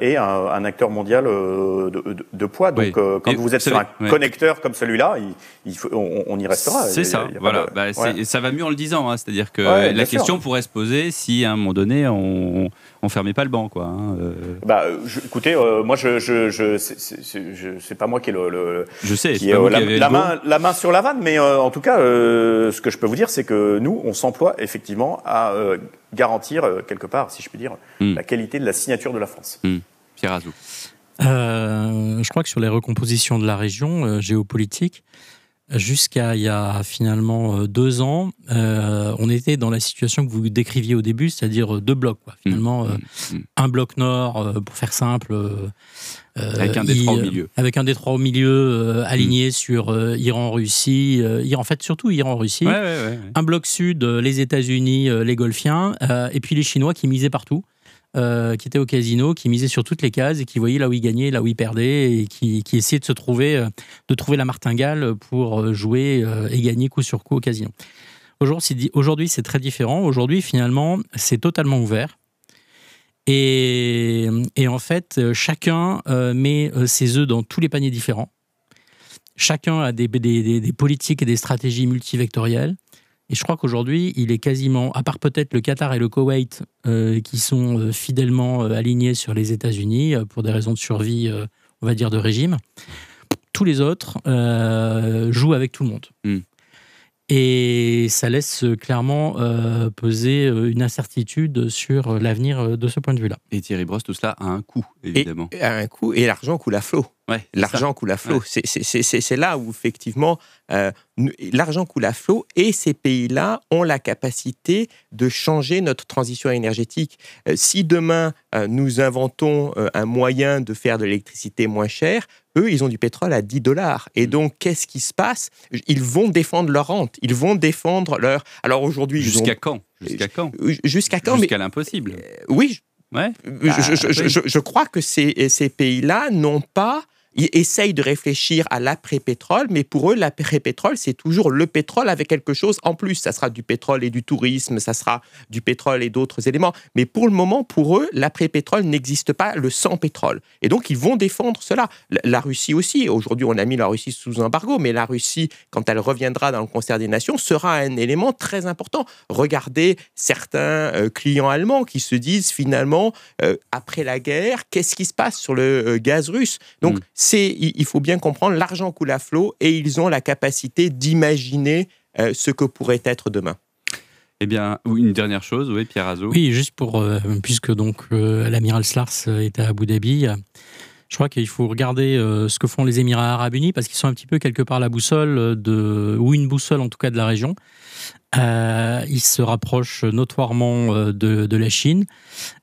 et un, un, acteur mondial de, de, de poids. Donc, oui. quand et vous êtes sur un ouais. connecteur comme celui-là, il, il faut, on, y restera. C'est ça. voilà. De... Bah, ouais. Ça va mieux en le disant. Hein. C'est-à-dire que ouais, la question sûr. pourrait se poser si à un moment donné on, on fermait pas le banc, quoi. Hein, euh... Bah, je, écoutez, euh, moi, je, je, je, c'est pas moi qui ai le, le je sais, qui est, euh, la, la main, la main sur la vanne, mais euh, en tout cas, euh, ce que je peux vous dire, c'est que nous, on s'emploie effectivement à garantir quelque part, si je puis dire, mm. la qualité de la signature de la France. Mm. Pierre Azou. je crois que sur les recompositions de la région géopolitique, Jusqu'à il y a finalement euh, deux ans, euh, on était dans la situation que vous décriviez au début, c'est-à-dire euh, deux blocs. Quoi. Finalement, mmh, mmh. un bloc nord, pour faire simple, euh, avec un détroit au milieu, avec un détroit au milieu aligné mmh. sur Iran-Russie, en fait surtout Iran-Russie. Ouais, ouais, ouais, un bloc sud, les États-Unis, les Golfiens, et puis les Chinois qui misaient partout euh, qui était au casino, qui misait sur toutes les cases et qui voyait là où il gagnait, là où il perdait et qui, essayait de se trouver, euh, de trouver la martingale pour euh, jouer et gagner coup sur coup au casino. Aujourd'hui, c'est très différent. Aujourd'hui, finalement, c'est totalement ouvert. Et, en fait, chacun met ses œufs dans tous les paniers différents. Chacun a des, politiques et des stratégies multivectorielles. Et je crois qu'aujourd'hui, il est quasiment, à part peut-être le Qatar et le Koweït, euh, qui sont fidèlement alignés sur les États-Unis pour des raisons de survie, on va dire, de régime, tous les autres jouent avec tout le monde. Hmm. Et ça laisse euh, clairement euh, peser euh, une incertitude sur l'avenir de ce point de vue-là. Et Thierry Brosse, tout cela a un coût, évidemment. Et, a un coût, et l'argent coule à flot. l'argent coule à flot. C'est là où, effectivement, l'argent coule à flot et ces pays-là ont la capacité de changer notre transition énergétique. si demain, nous inventons un moyen de faire de l'électricité moins chère, eux, ils ont du pétrole à 10 dollars. Et mm. donc, qu'est-ce qui se passe? Ils vont défendre leur rente. Ils vont défendre leur. Alors aujourd'hui. Jusqu'à quand? Jusqu'à quand? Jusqu'à quand? Jusqu'à l'impossible. Euh, oui. Ouais. Je, je, crois que ces, ces pays-là n'ont pas ils essayent de réfléchir à l'après-pétrole, mais pour eux, l'après-pétrole, c'est toujours le pétrole avec quelque chose en plus. Ça sera du pétrole et du tourisme, ça sera du pétrole et d'autres éléments. Mais pour le moment, pour eux, l'après-pétrole n'existe pas, le sans-pétrole. Et donc, ils vont défendre cela. La Russie aussi, aujourd'hui, on a mis la Russie sous embargo, mais la Russie, quand elle reviendra dans le concert des nations, sera un élément très important. Regardez certains euh, clients allemands qui se disent finalement, euh, après la guerre, qu'est-ce qui se passe sur le euh, gaz russe? Donc, il faut bien comprendre, l'argent coule à flot et ils ont la capacité d'imaginer euh, ce que pourrait être demain. Eh bien, une dernière chose, oui, Pierre Azot. Oui, juste pour, euh, puisque donc euh, l'amiral Slars est à Abu Dhabi, je crois qu'il faut regarder ce que font les Émirats Arabes Unis parce qu'ils sont un petit peu quelque part la boussole de, ou une boussole en tout cas de la région. ils se rapprochent notoirement de, de la Chine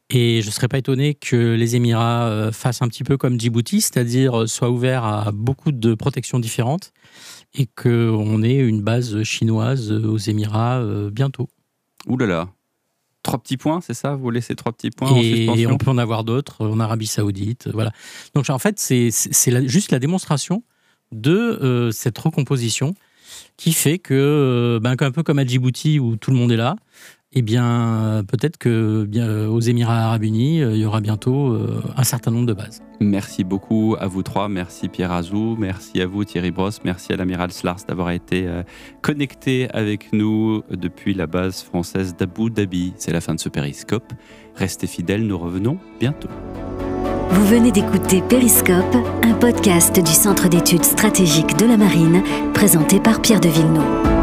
et je ne serais pas étonné que les Émirats euh, fassent un petit peu comme Djibouti, c'est-à-dire euh, soient ouverts à beaucoup de protections différentes et qu'on ait une base chinoise aux Émirats euh, bientôt. Ouh là là Trois petits points, c'est ça Vous laissez trois petits points et, on peut en avoir d'autres en Arabie Saoudite. Voilà. Donc en fait, c'est juste la démonstration de cette recomposition qui fait que, ben, un peu comme à Djibouti où tout le monde est là, eh bien, peut-être que bien, aux Émirats arabes unis, euh, il y aura bientôt euh, un certain nombre de bases. Merci beaucoup à vous trois. Merci Pierre Azou. Merci à vous Thierry Brosse. Merci à l'amiral Slars d'avoir été euh, connecté avec nous depuis la base française d'Abu Dhabi. C'est la fin de ce périscope. Restez fidèles, nous revenons bientôt. Vous venez d'écouter Périscope, un podcast du Centre d'études stratégiques de la marine, présenté par Pierre de Villeneuve.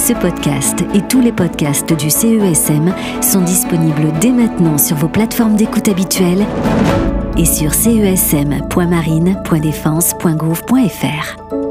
Ce podcast et tous les podcasts du CESM sont disponibles dès maintenant sur vos plateformes d'écoute habituelles et sur cesm.marine.défense.gouv.fr.